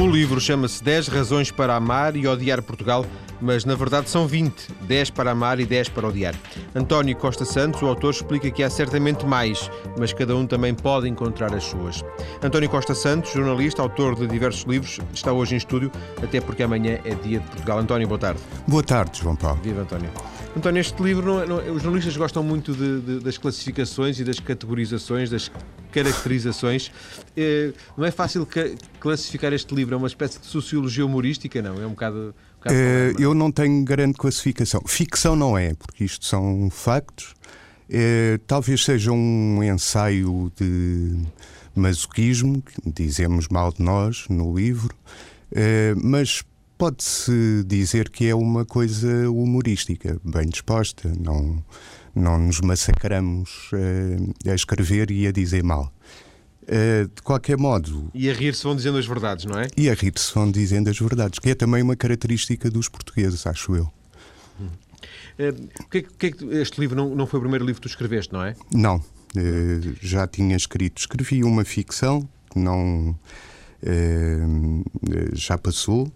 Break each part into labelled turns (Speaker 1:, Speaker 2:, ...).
Speaker 1: O livro chama-se 10 Razões para Amar e Odiar Portugal, mas na verdade são 20. 10 para amar e 10 para odiar. António Costa Santos, o autor, explica que há certamente mais, mas cada um também pode encontrar as suas. António Costa Santos, jornalista, autor de diversos livros, está hoje em estúdio, até porque amanhã é dia de Portugal. António, boa tarde.
Speaker 2: Boa tarde, João Paulo.
Speaker 1: Viva, António. António, este livro, não é, não, é, os jornalistas gostam muito de, de, das classificações e das categorizações, das caracterizações. É, não é fácil classificar este livro, é uma espécie de sociologia humorística, não? É um bocado. Um bocado
Speaker 2: é, eu não tenho grande classificação. Ficção não é, porque isto são factos. É, talvez seja um ensaio de masoquismo, dizemos mal de nós no livro, mas pode-se dizer que é uma coisa humorística, bem disposta. Não, não nos massacramos uh, a escrever e a dizer mal. Uh, de qualquer modo.
Speaker 1: E a rir-se vão dizendo as verdades, não é?
Speaker 2: E a rir-se vão dizendo as verdades, que é também uma característica dos portugueses, acho eu.
Speaker 1: Uh, que, que, este livro não, não foi o primeiro livro que tu escreveste, não é?
Speaker 2: Não. já tinha escrito. Escrevi uma ficção que não. Já passou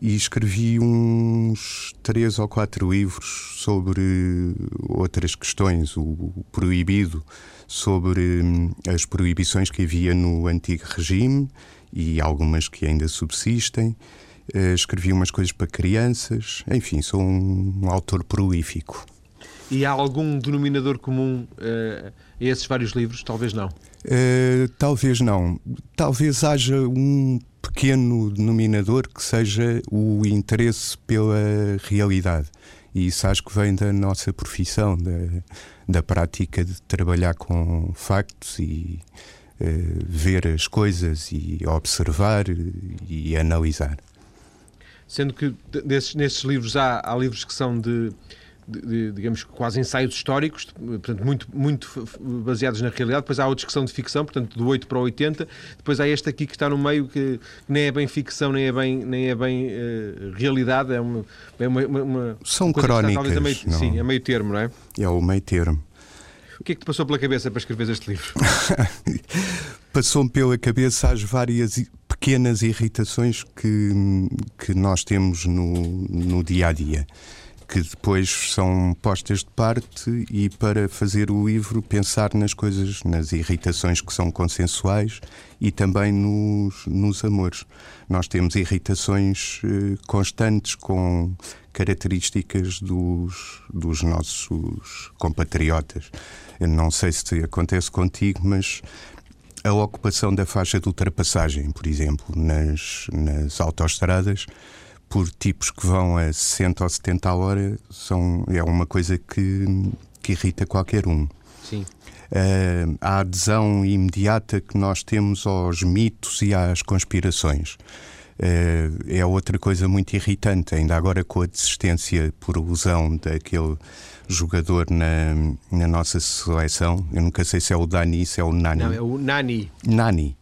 Speaker 2: e escrevi uns três ou quatro livros sobre outras questões, o proibido, sobre hum, as proibições que havia no antigo regime e algumas que ainda subsistem. Eh, escrevi umas coisas para crianças, enfim, sou um autor prolífico.
Speaker 1: E há algum denominador comum uh, a esses vários livros? Talvez não.
Speaker 2: Uh, talvez não. Talvez haja um pequeno denominador que seja o interesse pela realidade. E isso acho que vem da nossa profissão, da, da prática de trabalhar com factos e uh, ver as coisas e observar e analisar.
Speaker 1: Sendo que desses, nesses livros há, há livros que são de de, digamos, quase ensaios históricos, portanto, muito, muito baseados na realidade. Depois há outros que são de ficção, portanto, do 8 para o 80. Depois há este aqui que está no meio, que nem é bem ficção, nem é bem, nem é bem uh, realidade. É uma, é uma, uma
Speaker 2: São crónicas.
Speaker 1: a meio. Sim, a meio termo, não é?
Speaker 2: É o meio termo.
Speaker 1: O que é que te passou pela cabeça para escrever este livro?
Speaker 2: Passou-me pela cabeça as várias pequenas irritações que, que nós temos no, no dia a dia que depois são postas de parte e para fazer o livro pensar nas coisas, nas irritações que são consensuais e também nos, nos amores. Nós temos irritações eh, constantes com características dos, dos nossos compatriotas. Eu não sei se acontece contigo, mas a ocupação da faixa de ultrapassagem, por exemplo, nas, nas autoestradas por tipos que vão a 60 ou 70 a hora são, é uma coisa que, que irrita qualquer um.
Speaker 1: Sim.
Speaker 2: Uh, a adesão imediata que nós temos aos mitos e às conspirações. Uh, é outra coisa muito irritante, ainda agora com a desistência por ilusão daquele jogador na, na nossa seleção. Eu nunca sei se é o Dani, se é o Nani.
Speaker 1: Não, é o Nani.
Speaker 2: Nani.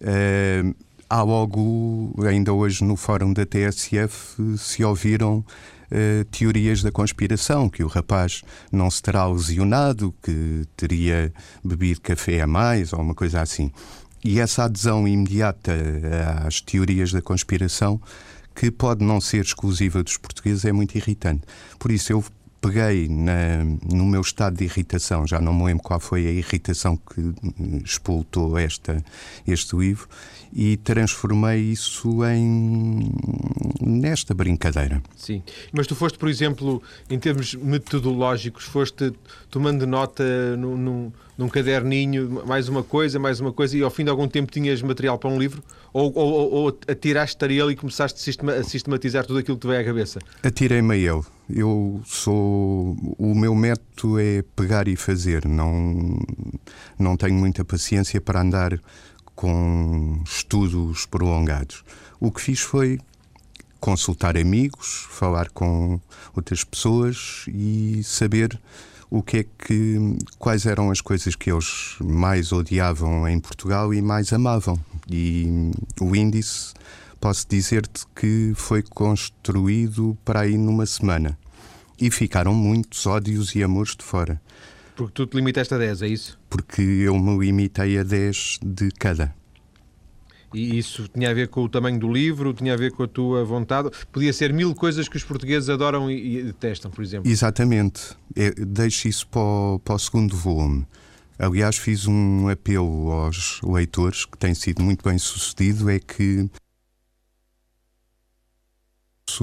Speaker 2: Uh, há logo, ainda hoje no fórum da TSF, se ouviram uh, teorias da conspiração, que o rapaz não se terá lesionado, que teria bebido café a mais ou uma coisa assim. E essa adesão imediata às teorias da conspiração, que pode não ser exclusiva dos portugueses, é muito irritante. Por isso eu peguei na, no meu estado de irritação, já não me lembro qual foi a irritação que expultou esta, este livro, e transformei isso em nesta brincadeira.
Speaker 1: Sim, mas tu foste, por exemplo, em termos metodológicos, foste tomando nota num, num, caderninho, mais uma coisa, mais uma coisa, e ao fim de algum tempo tinhas material para um livro? Ou, ou, ou atiraste-te a ele e começaste a sistematizar tudo aquilo que te veio à cabeça?
Speaker 2: Atirei-me a ele. Eu sou. O meu método é pegar e fazer. Não, não tenho muita paciência para andar com estudos prolongados. O que fiz foi consultar amigos, falar com outras pessoas e saber o que é que quais eram as coisas que eles mais odiavam em Portugal e mais amavam. E o índice posso dizer-te que foi construído para aí numa semana. E ficaram muitos ódios e amores de fora.
Speaker 1: Porque tu te limitaste a 10, é isso?
Speaker 2: Porque eu me limitei a 10 de cada.
Speaker 1: E isso tinha a ver com o tamanho do livro, tinha a ver com a tua vontade. Podia ser mil coisas que os portugueses adoram e, e detestam, por exemplo.
Speaker 2: Exatamente. É, deixo isso para o, para o segundo volume. Aliás, fiz um apelo aos leitores, que tem sido muito bem sucedido, é que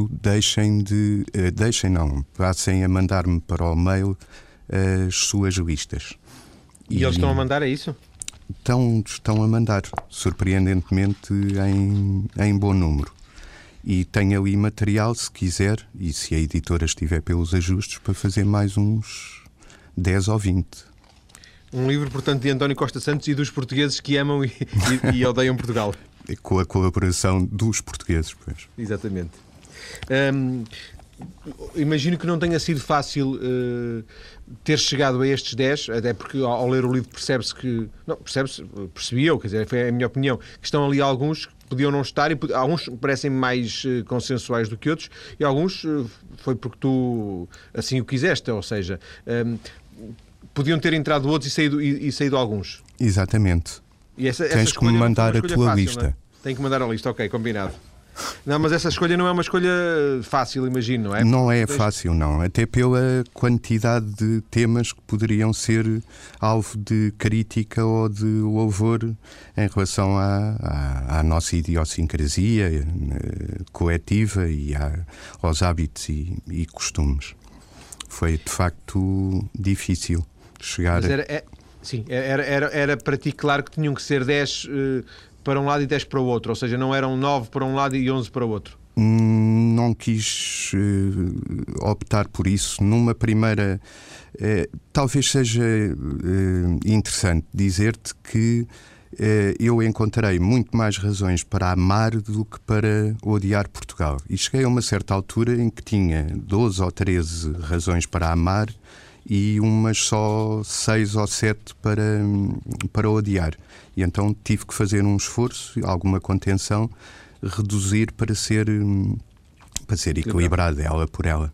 Speaker 2: deixem de. Uh, deixem não, passem a mandar-me para o mail as suas listas.
Speaker 1: E, e eles estão a mandar, é isso?
Speaker 2: Estão, estão a mandar, surpreendentemente, em, em bom número. E tem ali material, se quiser, e se a editora estiver pelos ajustes, para fazer mais uns 10 ou 20.
Speaker 1: Um livro, portanto, de António Costa Santos e dos portugueses que amam e, e, e odeiam Portugal.
Speaker 2: Com a colaboração dos portugueses, pois.
Speaker 1: Exatamente. Um, imagino que não tenha sido fácil uh, ter chegado a estes 10, até porque ao, ao ler o livro percebe-se que. Não, percebe-se, percebi eu, quer dizer, foi a minha opinião, que estão ali alguns que podiam não estar, e alguns parecem mais uh, consensuais do que outros, e alguns uh, foi porque tu assim o quiseste, ou seja, um, podiam ter entrado outros e saído, e, e saído alguns.
Speaker 2: Exatamente. E essa, Tens que me mandar a tua fácil, lista. É?
Speaker 1: Tem que mandar a lista, ok, combinado. Não, mas essa escolha não é uma escolha fácil, imagino, não é?
Speaker 2: Não é fácil, não. Até pela quantidade de temas que poderiam ser alvo de crítica ou de louvor em relação à, à, à nossa idiosincrasia eh, coletiva e à, aos hábitos e, e, costumes. Foi de facto difícil chegar.
Speaker 1: Mas era, é, sim, era, era, era para ti claro que tinham que ser 10. Para um lado e 10 para o outro, ou seja, não eram 9 para um lado e 11 para o outro?
Speaker 2: Hum, não quis uh, optar por isso. Numa primeira. Uh, talvez seja uh, interessante dizer-te que eu encontrei muito mais razões para amar do que para odiar Portugal. E cheguei a uma certa altura em que tinha 12 ou 13 razões para amar e umas só 6 ou 7 para, para odiar. E então tive que fazer um esforço, alguma contenção, reduzir para ser, para ser equilibrado ela por ela.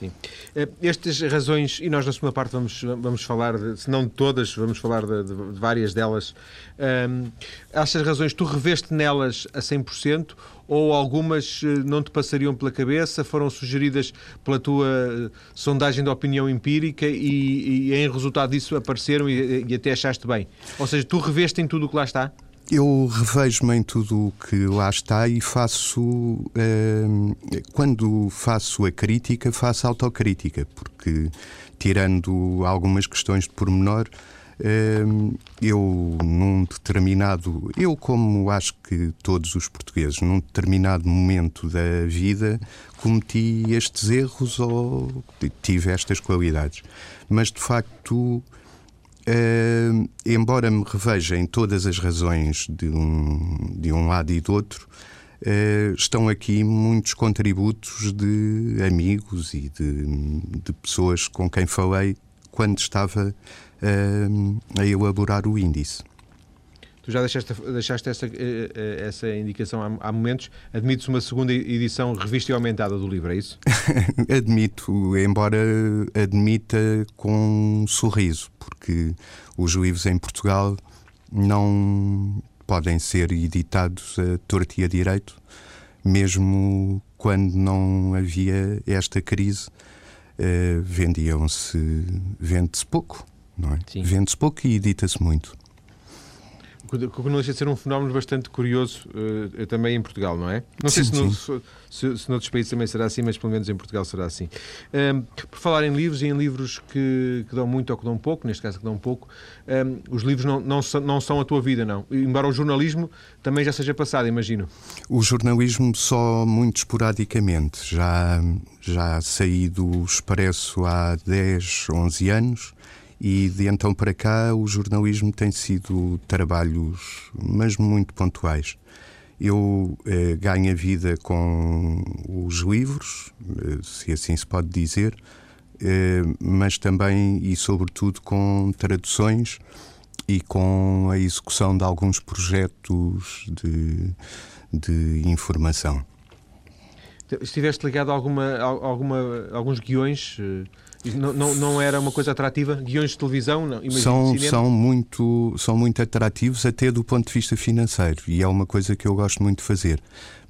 Speaker 1: Sim. Eh, estas razões, e nós na segunda parte vamos, vamos falar, se não de todas, vamos falar de, de, de várias delas. Um, essas razões, tu reveste nelas a 100% ou algumas eh, não te passariam pela cabeça, foram sugeridas pela tua eh, sondagem de opinião empírica e, e em resultado disso apareceram e, e até achaste bem? Ou seja, tu reveste em tudo o que lá está?
Speaker 2: Eu revejo-me em tudo o que lá está e faço. Eh, quando faço a crítica, faço autocrítica, porque, tirando algumas questões de pormenor, eh, eu, num determinado. Eu, como acho que todos os portugueses, num determinado momento da vida, cometi estes erros ou tive estas qualidades. Mas, de facto Uh, embora me reveja em todas as razões de um, de um lado e do outro, uh, estão aqui muitos contributos de amigos e de, de pessoas com quem falei quando estava uh, a elaborar o índice.
Speaker 1: Tu já deixaste, deixaste essa, eh, eh, essa indicação há, há momentos. Admites uma segunda edição revista e aumentada do livro, é isso?
Speaker 2: Admito, embora admita com um sorriso, porque os livros em Portugal não podem ser editados a torto e a direito, mesmo quando não havia esta crise. Uh, vendiam-se, vende-se pouco, não é? Vende-se pouco e edita-se muito
Speaker 1: que não deixa de ser um fenómeno bastante curioso uh, também em Portugal, não é? Não sim, sei se, no, se, se noutros países também será assim, mas pelo menos em Portugal será assim. Um, por falar em livros e em livros que, que, dão muito ou que dão pouco, neste caso que dão pouco, um, os livros não, não, são, não são a tua vida, não. Embora o jornalismo também já seja passado, imagino.
Speaker 2: O jornalismo só muito esporadicamente. Já, já saí do Expresso há 10, 11 anos e de então para cá o jornalismo tem sido trabalhos, mas muito pontuais. Eu eh, ganho a vida com os livros, eh, se assim se pode dizer, eh, mas também e sobretudo com traduções e com a execução de alguns projetos de, de informação.
Speaker 1: Estiveste ligado a, alguma, a alguma, alguns guiões? Não, não, não, era uma coisa atrativa? Guiões de televisão? Não,
Speaker 2: são, são, muito, são muito atrativos, até do ponto de vista financeiro, e é uma coisa que eu gosto muito de fazer.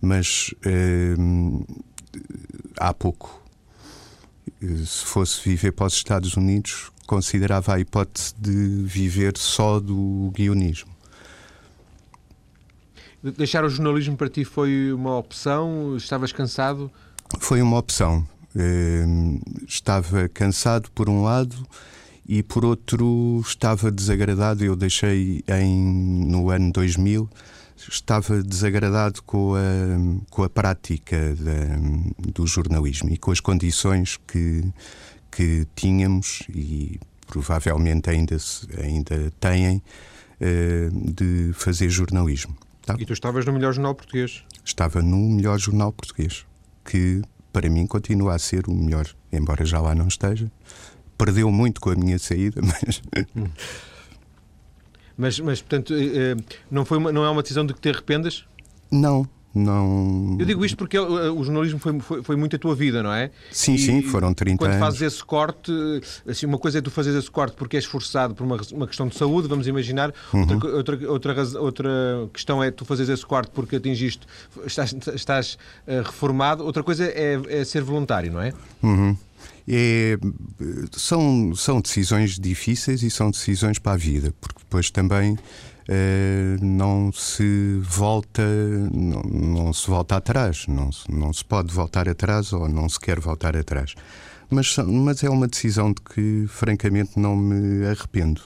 Speaker 2: Mas hum, há pouco, se fosse viver para os Estados Unidos, considerava a hipótese de viver só do guionismo.
Speaker 1: Deixar o jornalismo para ti foi uma opção? Estavas cansado?
Speaker 2: Foi uma opção. Ehm, estava cansado por um lado e por outro estava desagradado. Eu deixei em, no ano 2000, estava desagradado com a, com a prática da, do jornalismo e com as condições que, que tínhamos e provavelmente ainda, ainda têm eh, de fazer jornalismo.
Speaker 1: Tá? E tu estavas no melhor jornal português?
Speaker 2: Estava no melhor jornal português, que para mim continua a ser o melhor, embora já lá não esteja. Perdeu muito com a minha saída, mas.
Speaker 1: Mas, mas portanto, eh, eh, não, foi uma, não é uma decisão de que te arrependas?
Speaker 2: Não, não...
Speaker 1: Eu digo isto porque o jornalismo foi, foi, foi muito a tua vida, não é?
Speaker 2: Sim, e, sim, foram 30
Speaker 1: quando
Speaker 2: anos.
Speaker 1: Quando fazes esse corte, assim, uma coisa é tu fazeres esse corte porque és forçado por uma, uma questão de saúde, vamos imaginar. Uhum. Outra, outra, outra, outra questão é tu fazeres esse corte porque atingiste, estás, estás uh, reformado. Outra coisa é, é, ser voluntário, não é?
Speaker 2: Uhum. É, são, são decisões difíceis e são decisões para a vida, porque depois também eh, não se volta não, não, se volta atrás não, não se pode voltar atrás ou não se quer voltar atrás. Mas, mas é uma decisão de que francamente não me arrependo.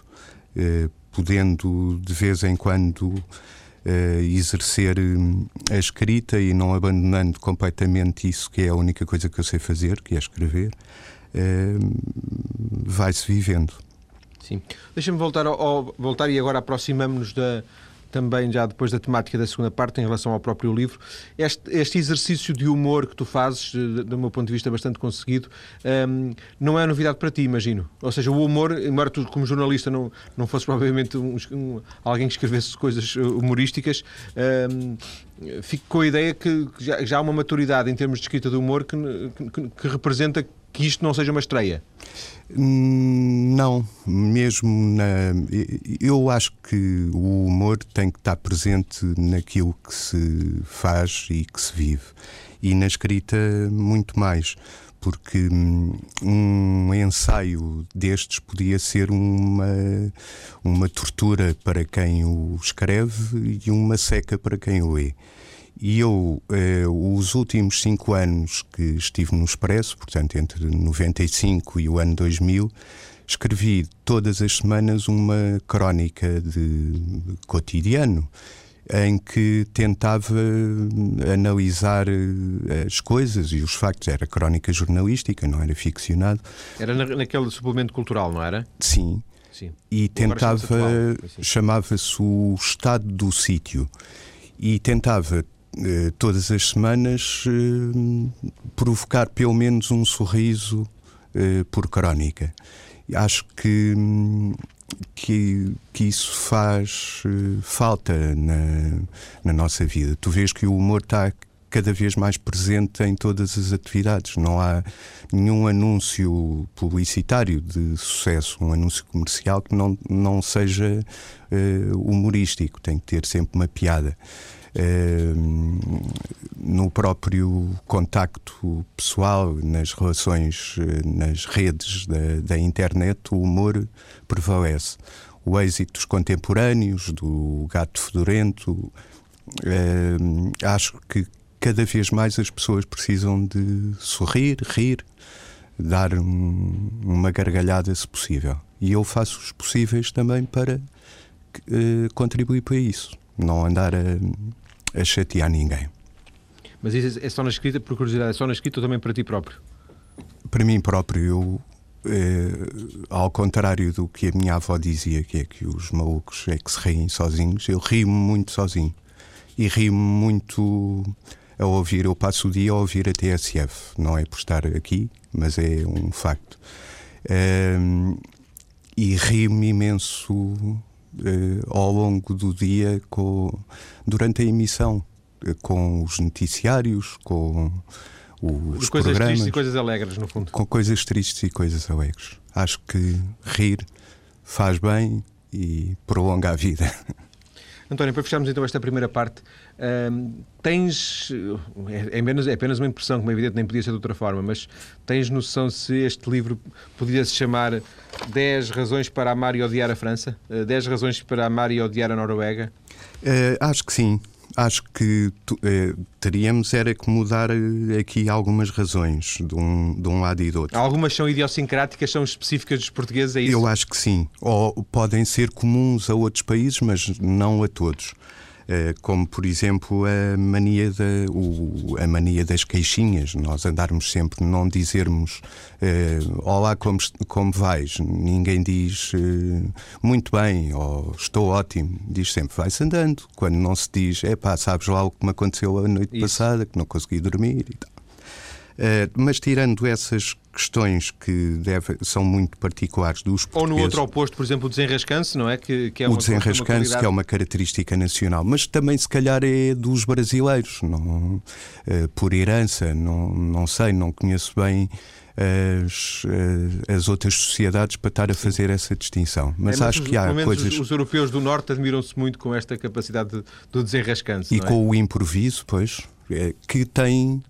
Speaker 2: Eh, podendo de vez em quando eh, exercer a escrita e não abandonando completamente isso que é a única coisa que eu sei fazer que é escrever vai-se vivendo
Speaker 1: Sim. Deixa-me voltar, voltar e agora aproximamos-nos da, também já depois da temática da segunda parte em relação ao próprio livro. Este, este exercício de humor que tu fazes, do meu ponto de vista bastante conseguido, um, não é novidade para ti, imagino. Ou seja, o humor, embora tu como jornalista não, não fosses provavelmente um, um, alguém que escrevesse coisas humorísticas, um, fico com a ideia que já, já há uma maturidade em termos de escrita de humor que, que, que representa que isto não seja uma estreia?
Speaker 2: Não, mesmo na. Eu acho que o humor tem que estar presente naquilo que se faz e que se vive. E na escrita, muito mais. Porque hum, um ensaio destes podia ser uma, uma tortura para quem o escreve e uma seca para quem o lê. E eu, eh, os últimos cinco anos que estive no Expresso, portanto entre 95 e o ano 2000, escrevi todas as semanas uma crónica de cotidiano em que tentava analisar eh, as coisas e os factos. Era crónica jornalística, não era ficcionado.
Speaker 1: Era naquele suplemento cultural, não era?
Speaker 2: Sim. Sim. E tentava, chamava-se o estado do sítio, e tentava eh, todas as semanas eh, provocar pelo menos um sorriso eh, por crónica. Acho que, que, que isso faz falta na, na nossa vida. Tu vês que o humor está cada vez mais presente em todas as atividades. Não há nenhum anúncio publicitário de sucesso, um anúncio comercial que não, não seja humorístico, tem que ter sempre uma piada. Ehm, no próprio contacto pessoal, nas relações, eh, nas redes da, da internet, o humor prevalece. O êxito dos contemporâneos, do gato fedorento, ehm, acho que cada vez mais as pessoas precisam de sorrir, rir, dar um, uma gargalhada se possível. E eu faço os possíveis também para uh, contribuir para isso. Não andar a a chatear ninguém.
Speaker 1: Mas isso é só na escrita, por curiosidade, é só na escrita ou também para ti próprio?
Speaker 2: Para mim próprio, eu, é, ao contrário do que a minha avó dizia, que é que os malucos é que se riem sozinhos, eu rio-me muito sozinho. E rio-me muito a ouvir, eu passo o dia a ouvir a TSF, não é por estar aqui, mas é um facto. É, e rio-me imenso eh, ao longo do dia com, durante a emissão, eh, com os noticiários, com os
Speaker 1: coisas
Speaker 2: programas,
Speaker 1: tristes e coisas alegres, no fundo.
Speaker 2: Com coisas tristes e coisas alegres. Acho que rir faz bem e prolonga a vida.
Speaker 1: António, para fecharmos então esta primeira parte, hum, tens. É, é, apenas, é apenas uma impressão, como é evidente, nem podia ser de outra forma, mas tens noção se este livro poderia se chamar 10 razões para amar e odiar a França? 10 razões para amar e odiar a Noruega?
Speaker 2: Uh, acho que sim. Acho que tu, eh, teríamos era que mudar eh, aqui algumas razões de um, de um lado e do outro.
Speaker 1: Algumas são idiosincráticas, são específicas dos portugueses, é isso?
Speaker 2: Eu acho que sim. Ou podem ser comuns a outros países, mas não a todos. Eh, como por exemplo a mania, da, o, a mania das queixinhas, nós andarmos sempre, não dizermos uh, olá, como, como vais? Ninguém diz uh, muito bem ou estou ótimo, diz sempre vai-se andando. Quando não se diz, é pá, sabes lá o que me aconteceu a noite Isso. passada, que não consegui dormir e tal. Uh, mas tirando essas questões que deve, são muito particulares dos
Speaker 1: portugueses... Ou no outro oposto, por exemplo, o desenrascanço, não é? Que,
Speaker 2: que é o desenrascanço, que é uma característica nacional, mas também se calhar é dos brasileiros, não, uh, por herança, não, não sei, não conheço bem as, uh, as outras sociedades para estar a fazer essa distinção. Mas, é, mas acho os, que há coisas.
Speaker 1: Os, os, europeus do Norte admiram-se muito com esta capacidade de, do desenrascanço.
Speaker 2: E
Speaker 1: é?
Speaker 2: com o improviso, pois, que tem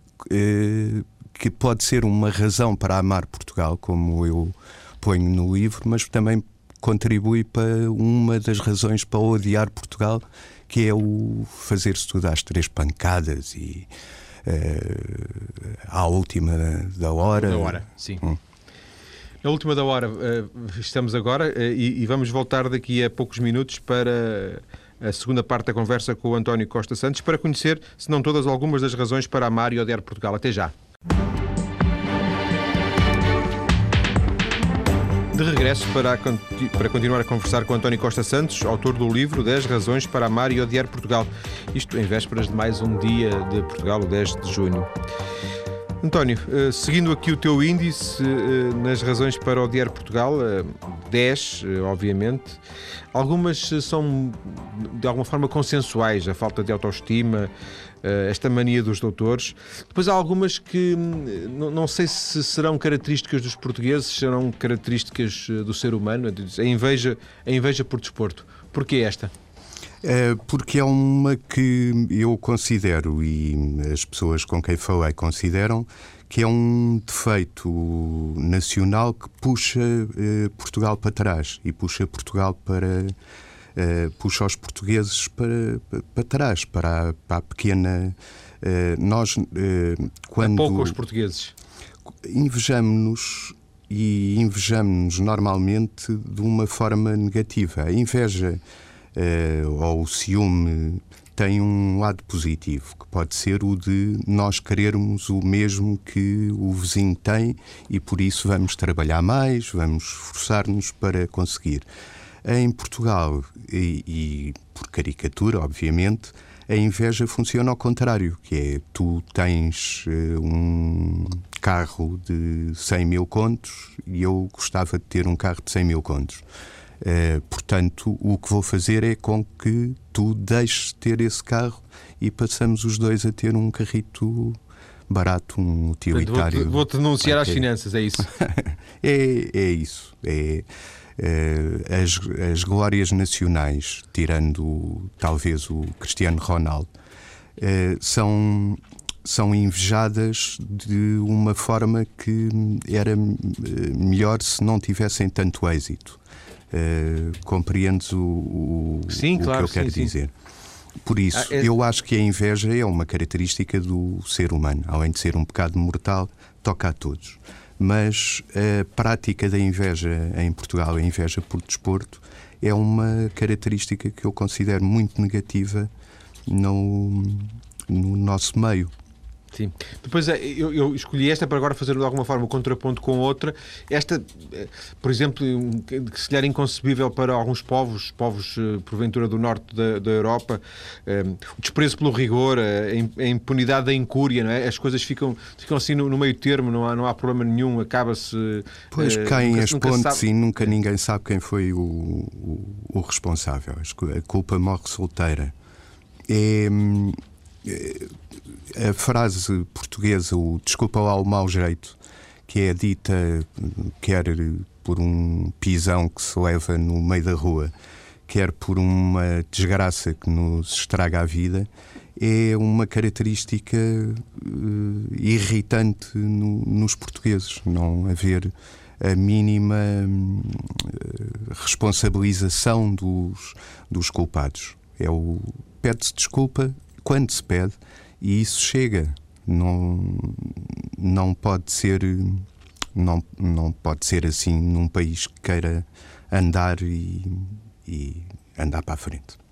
Speaker 2: que pode ser uma razão para amar Portugal, como eu ponho no livro, mas também contribui para uma das razões para odiar Portugal, que é o fazer-se tudo às três pancadas e uh, à última da hora.
Speaker 1: Da hora, sim. Hum. Na última da hora uh, estamos agora uh, e, e, vamos voltar daqui a poucos minutos para a segunda parte da conversa com o António Costa Santos para conhecer, se não todas, algumas das razões para amar e odiar Portugal. Até já. De regresso para, para continuar a conversar com António Costa Santos, autor do livro 10 Razões para Amar e Odiar Portugal. Isto em vésperas de mais um dia de Portugal, o 10 de junho. António, eh, seguindo aqui o teu índice eh, nas razões para odiar Portugal, 10, eh, obviamente, algumas são de alguma forma consensuais, a falta de autoestima, esta mania dos doutores. Depois há algumas que hum, não sei se serão características dos portugueses, serão características do ser humano, a inveja, a inveja por desporto. Porquê esta?
Speaker 2: É porque é uma que eu considero, e as pessoas com quem falei consideram, que é um defeito nacional que puxa eh, Portugal para trás e puxa Portugal para. Eh, puxa os portugueses para, para, trás, para a, para a pequena. Eh, nós, quando.
Speaker 1: É pouco os portugueses.
Speaker 2: Invejamos-nos e invejamos-nos normalmente de uma forma negativa. A inveja ou o ciúme tem um lado positivo, que pode ser o de nós querermos o mesmo que o vizinho tem e por isso vamos trabalhar mais, vamos esforçar-nos para conseguir. Em Portugal, e, e, por caricatura, obviamente, a inveja funciona ao contrário, que é tu tens uh, um carro de 100 mil contos e eu gostava de ter um carro de 100 mil contos. Uh, portanto, o que vou fazer é com que tu deixes de ter esse carro e passamos os dois a ter um carrito barato, um utilitário.
Speaker 1: Vou-te denunciar às finanças, é isso?
Speaker 2: é, é isso. É, é, as, as glórias nacionais, tirando talvez o Cristiano Ronaldo, é, são, são invejadas de uma forma que era eh, melhor se não tivessem tanto êxito. Uh, compreendes o, o,
Speaker 1: sim,
Speaker 2: o
Speaker 1: claro,
Speaker 2: que eu quero
Speaker 1: sim,
Speaker 2: dizer. Sim. Por isso, ah, é... eu acho que a inveja é uma característica do ser humano. Além de ser um pecado mortal, toca a todos. Mas a prática da inveja em Portugal, a inveja por desporto, é uma característica que eu considero muito negativa no, no nosso meio.
Speaker 1: Sim. Depois eh, eu, eu, escolhi esta para agora fazer de alguma forma o contraponto com outra. Esta, eh, por exemplo, que se calhar inconcebível para alguns povos, povos eh, porventura do norte da, da Europa, o desprezo pelo rigor, a impunidade da incúria, não é? as coisas ficam, ficam assim no, no meio termo, não há, não há problema nenhum, acaba-se.
Speaker 2: Pois caem as pontes sabe... e nunca ninguém sabe quem foi o, o, o responsável. A culpa morre solteira. É hum, a frase portuguesa, o desculpa lá o mau jeito, que é dita quer por um pisão que se leva no meio da rua, quer por uma desgraça que nos estraga a vida, é uma característica uh, irritante no, nos portugueses. Não haver a mínima uh, responsabilização dos, dos culpados. É o pede-se desculpa quando se pede e isso chega. Não, não pode ser não, não pode ser assim num país que queira andar e, e andar para a frente.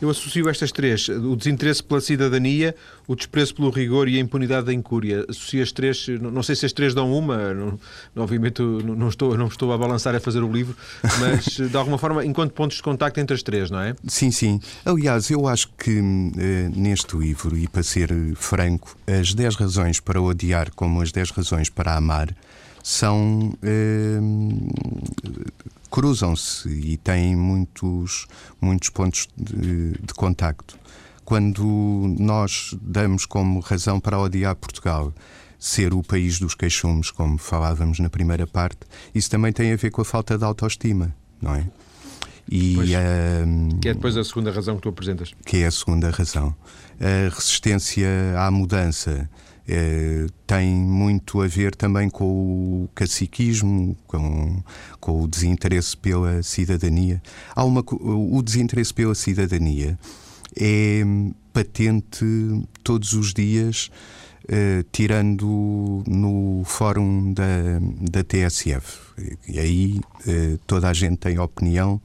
Speaker 1: Eu associo estas três: o desinteresse pela cidadania, o desprezo pelo rigor e a impunidade da incúria. Associo as três, não sei se as três dão uma, não, obviamente não estou, não estou a balançar a fazer o livro, mas de alguma forma, enquanto pontos de contacto entre as três, não é?
Speaker 2: Sim, sim. Aliás, eu acho que eh, neste livro, e para ser franco, as 10 razões para odiar como as 10 razões para amar são eh, cruzam-se e têm muitos, muitos pontos de, de contacto. Quando nós damos como razão para odiar Portugal ser o país dos queixumes, como falávamos na primeira parte, isso também tem a ver com a falta de autoestima, não é?
Speaker 1: E, pois, que é depois a segunda razão que tu apresentas.
Speaker 2: Que é a segunda razão. A resistência à mudança, é, tem muito a ver também com o caciquismo, com, com o desinteresse pela cidadania. Há uma, o desinteresse pela cidadania é patente todos os dias, eh, tirando no fórum da, da TSF. E aí eh, toda a gente tem opinião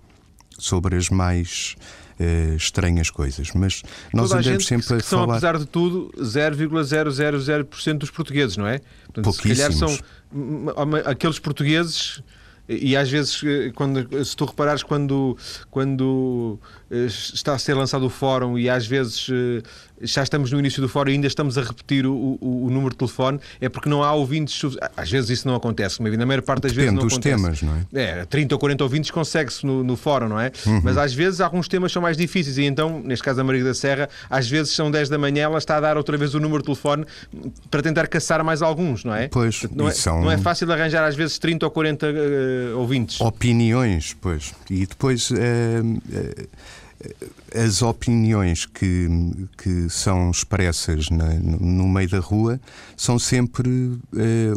Speaker 2: sobre as mais uh, estranhas coisas. Mas nós
Speaker 1: Toda
Speaker 2: andamos sempre
Speaker 1: que,
Speaker 2: a
Speaker 1: que são,
Speaker 2: falar.
Speaker 1: apesar de tudo, 0,000% dos portugueses, não é?
Speaker 2: Portanto, se calhar são
Speaker 1: aqueles portugueses e às vezes, eh, quando, se tu reparares, quando, quando eh, está a ser lançado o fórum e às vezes já estamos no início do fórum e ainda estamos a repetir o, o, o número de telefone, é porque não há ouvintes. Às vezes isso não acontece, mas na maior parte das
Speaker 2: Depende
Speaker 1: vezes não
Speaker 2: dos
Speaker 1: acontece.
Speaker 2: temas, não é?
Speaker 1: É, 30 ou 40 ouvintes consegue-se no, no fórum, não é? Uhum. Mas às vezes alguns temas são mais difíceis e então, neste caso a Maria da Serra, às vezes são 10 da manhã, ela está a dar outra vez o número de telefone para tentar caçar mais alguns, não é?
Speaker 2: Pois,
Speaker 1: não, é,
Speaker 2: são...
Speaker 1: não é fácil arranjar às vezes 30 ou 40 uh, ouvintes.
Speaker 2: Opiniões, pois. E depois. Uh, uh, as opiniões que, que são expressas na, no meio da rua são sempre uh,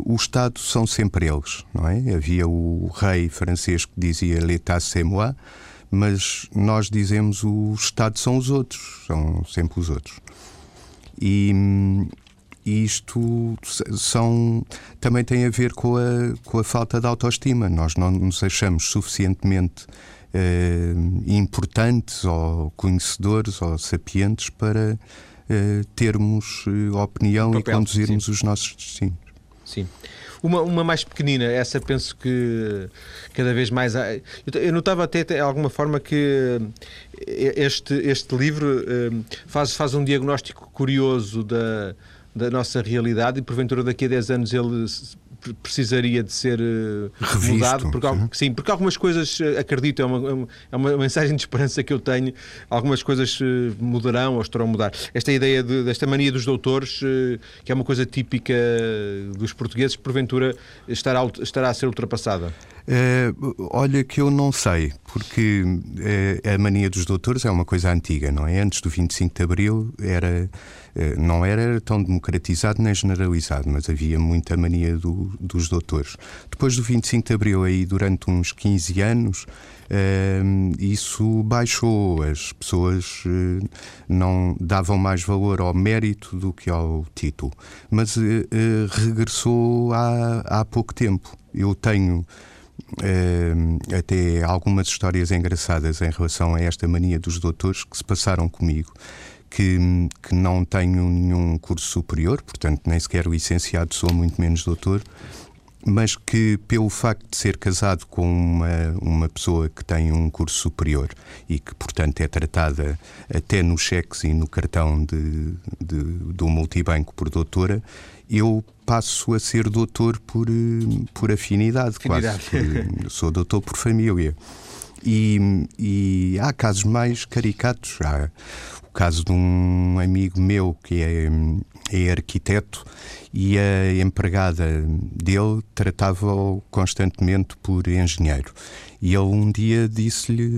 Speaker 2: o Estado são sempre eles, não é? Havia o rei francês que dizia l'état c'est moi, mas nós dizemos o Estado são os outros, são sempre os outros. E, e isto são, também tem a ver com a, com a falta de autoestima. Nós não nos achamos suficientemente eh, importantes ou conhecedores ou sapientes para eh, termos eh, opinião papel, e conduzirmos sim. os nossos destinos.
Speaker 1: Sim. Uma, uma mais pequenina, essa penso que cada vez mais. Eu notava até de alguma forma que este, este livro faz, faz um diagnóstico curioso da, da nossa realidade e porventura daqui a 10 anos ele precisaria de ser uh, mudado. Porque, sim. sim. porque algumas coisas, eh, acredito, é uma, é uma mensagem de esperança que eu tenho, algumas coisas uh, mudarão ou estarão a mudar. Esta ideia de, desta mania dos doutores, que é uma coisa típica dos portugueses, porventura estará, estará a ser ultrapassada.
Speaker 2: Olha que eu não sei, porque a mania dos doutores é uma coisa antiga, não é? Antes do 25 de Abril era eh, não era tão democratizado nem generalizado, mas havia muita mania do, dos doutores. Depois do 25 de Abril, aí durante uns 15 anos, isso baixou. As pessoas não davam mais valor ao mérito do que ao título. Mas regressou há, há pouco tempo. Eu tenho. Uh, até algumas histórias engraçadas em relação a esta mania dos doutores que se passaram comigo que, que não tenho nenhum curso superior, portanto, nem sequer licenciado sou, muito menos doutor, mas que, pelo facto de ser casado com uma, uma pessoa que tem um curso superior e que, portanto, é tratada até nos cheques e no cartão de, de, do multibanco por doutora, eu passo a ser doutor por, por afinidade, afinidade. quase. sou doutor por família. E, e há casos mais caricatos. Há o caso de um amigo meu que é, é arquiteto e a empregada dele tratava-o constantemente por engenheiro. E ele um dia disse-lhe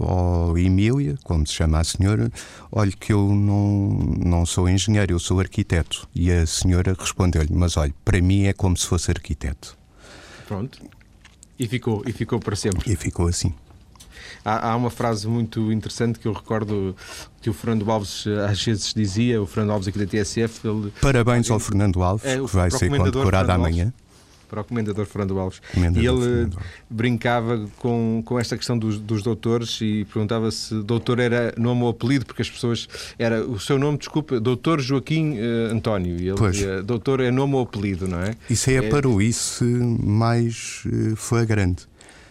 Speaker 2: ao Emília, como se chama a senhora, olha que eu não, não sou engenheiro, eu sou arquiteto. E a senhora respondeu-lhe, mas olha, para mim é como se fosse arquiteto.
Speaker 1: Pronto. E ficou, e ficou para sempre.
Speaker 2: E ficou assim.
Speaker 1: Há, há, uma frase muito interessante que eu recordo que o Fernando Alves eh, às vezes dizia, o Fernando Alves aqui da TSF. Ele,
Speaker 2: Parabéns ao Fernando Alves, é, que vai ser condecorado amanhã.
Speaker 1: Para o Comendador Fernando Alves. Comendador e ele Fernando. brincava com, com esta questão dos, dos doutores e perguntava se doutor era nome ou apelido, porque as pessoas. Era o seu nome, desculpa, doutor Joaquim uh, António. E ele pois. dizia, doutor é nome ou apelido, não é?
Speaker 2: Isso é, é... para o isso mais flagrante.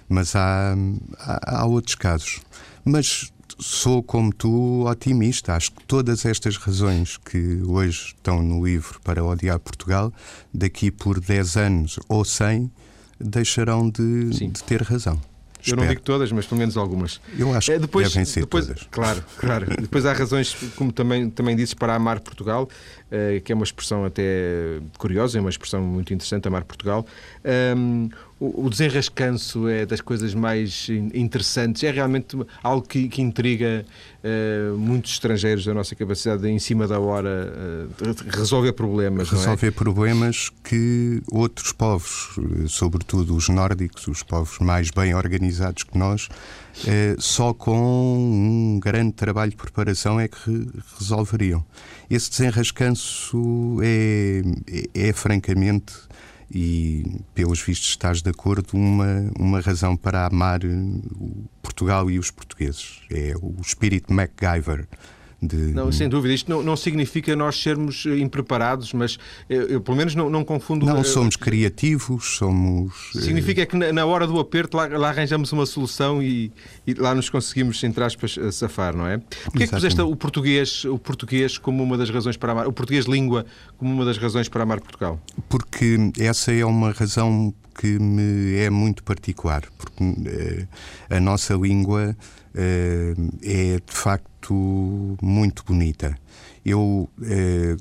Speaker 2: Mas há, há, há outros casos. Mas sou, como tu, otimista. Acho que todas estas razões que hoje estão no livro para odiar Portugal, daqui por 10 anos ou 100, deixarão de, de ter razão.
Speaker 1: Eu não digo todas, mas pelo menos algumas.
Speaker 2: Eu acho é, depois, que devem ser depois, todas.
Speaker 1: Claro, claro. depois há razões, como também, também dizes, para amar Portugal, uh, que é uma expressão até curiosa, é uma expressão muito interessante, amar Portugal. Um, o desenrascanço é das coisas mais interessantes, é realmente algo que, que intriga uh, muitos estrangeiros da nossa capacidade de, em cima da hora, uh, resolver problemas.
Speaker 2: É? Resolver é? problemas que outros povos, sobretudo os nórdicos, os povos mais bem organizados que nós, uh, só com um grande trabalho de preparação é que resolveriam. Esse desenrascanço é, é, é francamente e, pelos vistos, estás de acordo, uma, uma razão para amar Portugal e os portugueses. É o espírito MacGyver de...
Speaker 1: Não, sem dúvida. Isto não, não significa nós sermos eh, impreparados, mas eu, eu pelo menos não, não confundo.
Speaker 2: Não, somos criativos, somos.
Speaker 1: Eh, significa que na, na hora do aperto lá, lá, arranjamos uma solução e, e, lá nos conseguimos, entre aspas, safar, não é? Porquê é que puseste o português, o português como uma das razões para amar, o português língua como uma das razões para amar Portugal?
Speaker 2: Porque essa é uma razão que me é muito particular, porque uh, a nossa língua uh, é de facto muito bonita. Eu uh,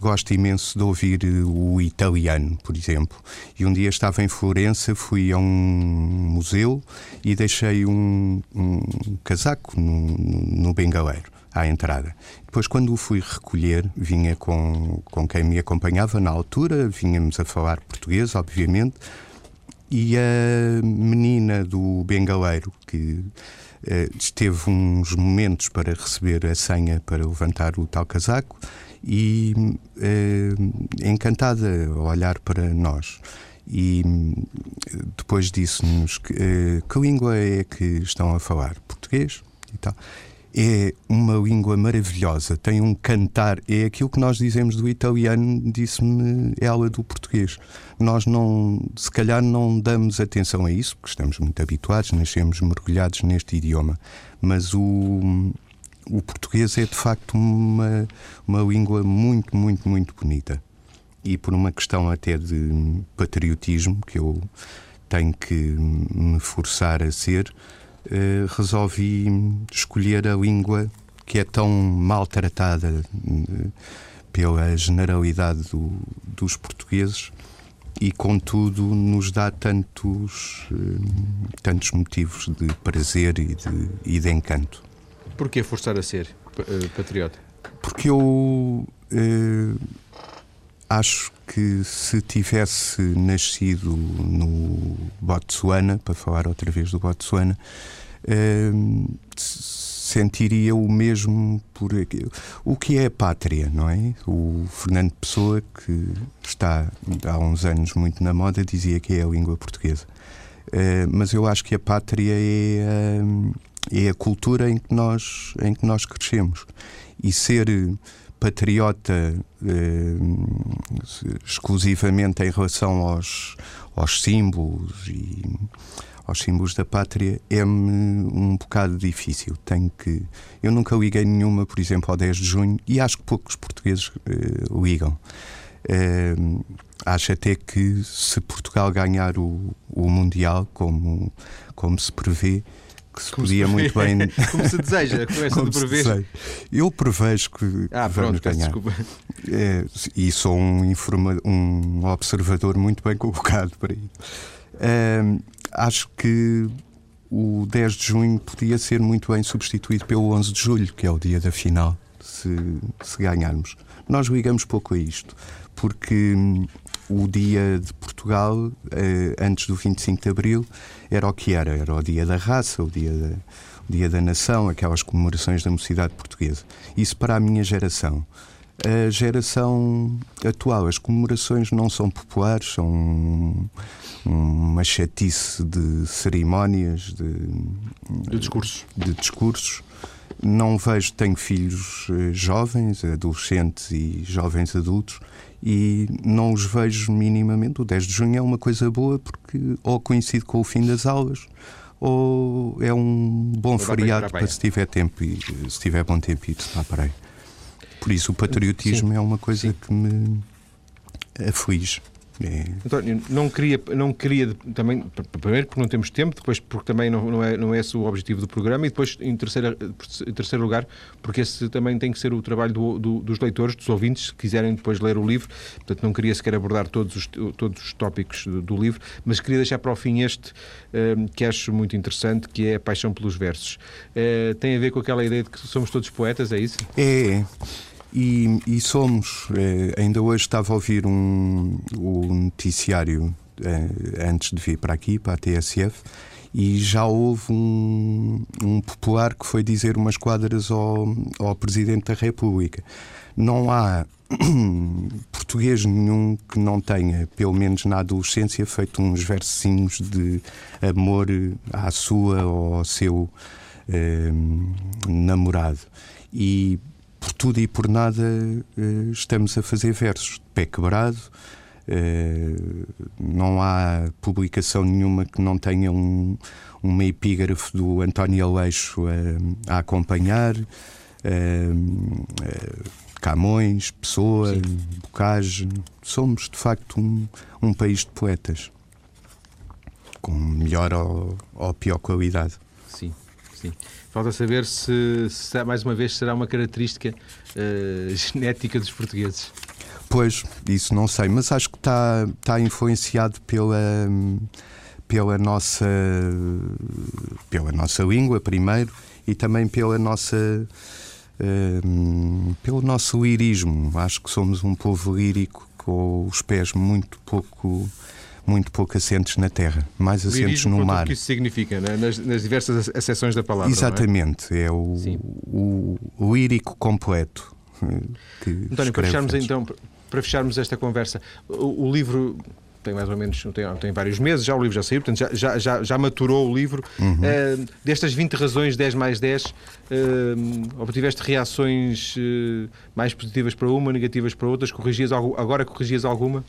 Speaker 2: gosto imenso de ouvir o italiano, por exemplo. E um dia estava em Florença, fui a um museu e deixei um, um casaco no, no bengaleiro à entrada. Depois, quando o fui recolher, vinha com, com quem me acompanhava na altura, vínhamos a falar português, obviamente, e a menina do bengaleiro, que esteve uns momentos para receber a senha para levantar o tal casaco, e uh, encantada a olhar para nós. E depois disse-nos que, que língua é que estão a falar? Português e tal é uma língua maravilhosa, tem um cantar, é aquilo que nós dizemos do italiano, disse-me ela do português. Nós não, se calhar não damos atenção a isso, porque estamos muito habituados, nascemos mergulhados neste idioma, mas o, o português é de facto uma, uma língua muito, muito, muito bonita. E por uma questão até de patriotismo, que eu tenho que me forçar a ser, eh, resolvi escolher a língua que é tão maltratada uh, pela generalidade do, dos portugueses e, contudo, nos dá tantos, uh, tantos motivos de prazer e de, e de encanto.
Speaker 1: Porquê forçar a ser patriota?
Speaker 2: Porque eu acho que se tivesse nascido no Botsuana, para falar outra vez do Botsuana, uh, sentiria o mesmo por o que é a pátria, não é? O Fernando Pessoa, que está há uns anos muito na moda, dizia que é a língua portuguesa. Uh, mas eu acho que a pátria é, é a cultura em que nós, em que nós crescemos. E ser patriota eh, exclusivamente em relação aos, aos símbolos e aos símbolos da pátria é-me um bocado difícil. Tenho que. Eu nunca liguei nenhuma, por exemplo, ao 10 de junho e acho que poucos portugueses eh, ligam. Eh, acho até que se Portugal ganhar o, o Mundial, como, como se prevê, que se como podia se muito bem.
Speaker 1: como se deseja, começa de prever.
Speaker 2: Eu prevejo que
Speaker 1: ah,
Speaker 2: vamos
Speaker 1: pronto,
Speaker 2: ganhar.
Speaker 1: Desculpa.
Speaker 2: É, e sou um, informa, um observador muito bem colocado para. É, acho que o 10 de junho podia ser muito bem substituído pelo 11 de julho, que é o dia da final, se, se ganharmos. Nós ligamos pouco a isto, porque o dia de Portugal, eh, antes do 25 de Abril, era o que era. Era o dia da raça, o dia da, o dia da nação, aquelas comemorações da mocidade portuguesa. Isso para a minha geração. A geração atual, as comemorações não são populares, são uma chatice de cerimónias, de,
Speaker 1: de discursos.
Speaker 2: De discursos. Não vejo, tenho filhos eh, jovens, adolescentes e jovens adultos, e não os vejo minimamente. O 10 de junho é uma coisa boa porque ou coincide com o fim das aulas ou é um bom feriado para se tiver tempo e se tiver bom tempo e se para aí. Por isso o patriotismo Sim. é uma coisa Sim. que me aflige.
Speaker 1: É. António, não queria, não queria também, primeiro porque não temos tempo, depois porque também não, não, é, não é esse o objetivo do programa e depois, em terceiro, em terceiro lugar, porque esse também tem que ser o trabalho do, do, dos leitores, dos ouvintes, se quiserem depois ler o livro. Portanto, não queria sequer abordar todos os, todos os tópicos do, do livro, mas queria deixar para o fim este uh, que acho muito interessante, que é a paixão pelos versos. Uh, tem a ver com aquela ideia de que somos todos poetas, é isso?
Speaker 2: É. E, e somos, eh, ainda hoje estava a ouvir um, o noticiário eh, antes de vir para aqui, para a TSF, e já houve um, um popular que foi dizer umas quadras ao, ao Presidente da República. Não há português nenhum que não tenha, pelo menos na adolescência, feito uns versinhos de amor à sua ou ao seu eh, namorado. E por tudo e por nada eh, estamos a fazer versos de pé quebrado. Eh, não há publicação nenhuma que não tenha um, uma epígrafe do António Aleixo a, a acompanhar. Eh, Camões, Pessoa, Sim. Bocage. Somos, de facto, um, um país de poetas. Com melhor ou, ou pior qualidade.
Speaker 1: Sim, sim. Falta saber se, se mais uma vez será uma característica uh, genética dos portugueses.
Speaker 2: Pois, isso não sei, mas acho que está, está influenciado pela, pela, nossa, pela nossa língua, primeiro, e também pela nossa. Uh, pelo nosso lirismo. Acho que somos um povo lírico com os pés muito pouco muito pouco assentes na terra, mais assentes no mar. O
Speaker 1: que isso significa, né? nas, nas, diversas acessões da palavra.
Speaker 2: Exatamente, é? é, o, o, o lírico completo.
Speaker 1: Eh, que António, para fecharmos então, para fecharmos esta conversa, o, o livro tem mais ou menos tem, tem, vários meses, já o livro já saiu, portanto já, já, já, já maturou o livro. Uhum. Uh, destas 20 razões, 10 mais 10, uh, obtiveste reações uh, mais positivas para uma, negativas para outras, corrigias, agora corrigias alguma?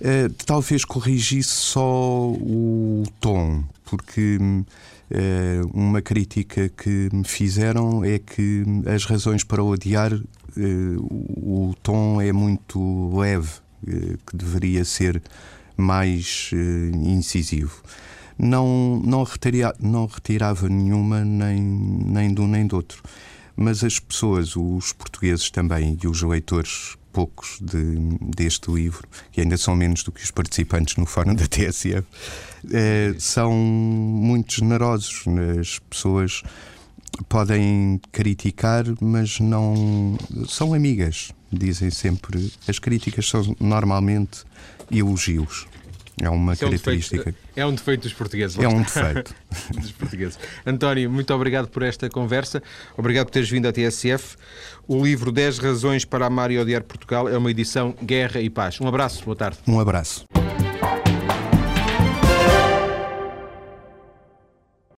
Speaker 2: Uh, talvez corrigisse só o tom, porque uh, uma crítica que me fizeram é que as razões para odiar uh, o tom é muito leve, que deveria ser mais incisivo. Não, não, retiria, não retirava nenhuma, nem, nem de um nem do outro. Mas as pessoas, os portugueses também e os leitores poucos de, deste livro, que ainda são menos do que os participantes no fórum da TSF, eh, são muito generosos. As pessoas podem criticar, mas não são amigas. Dizem sempre. As críticas são normalmente elogios. É uma Isso característica.
Speaker 1: É um, defeito, é um defeito dos portugueses.
Speaker 2: É um defeito.
Speaker 1: dos portugueses. António, muito obrigado por esta conversa. Obrigado por teres vindo à TSF. O livro 10 Razões para Amar e Odiar Portugal é uma edição Guerra e Paz. Um abraço, boa tarde.
Speaker 2: Um abraço.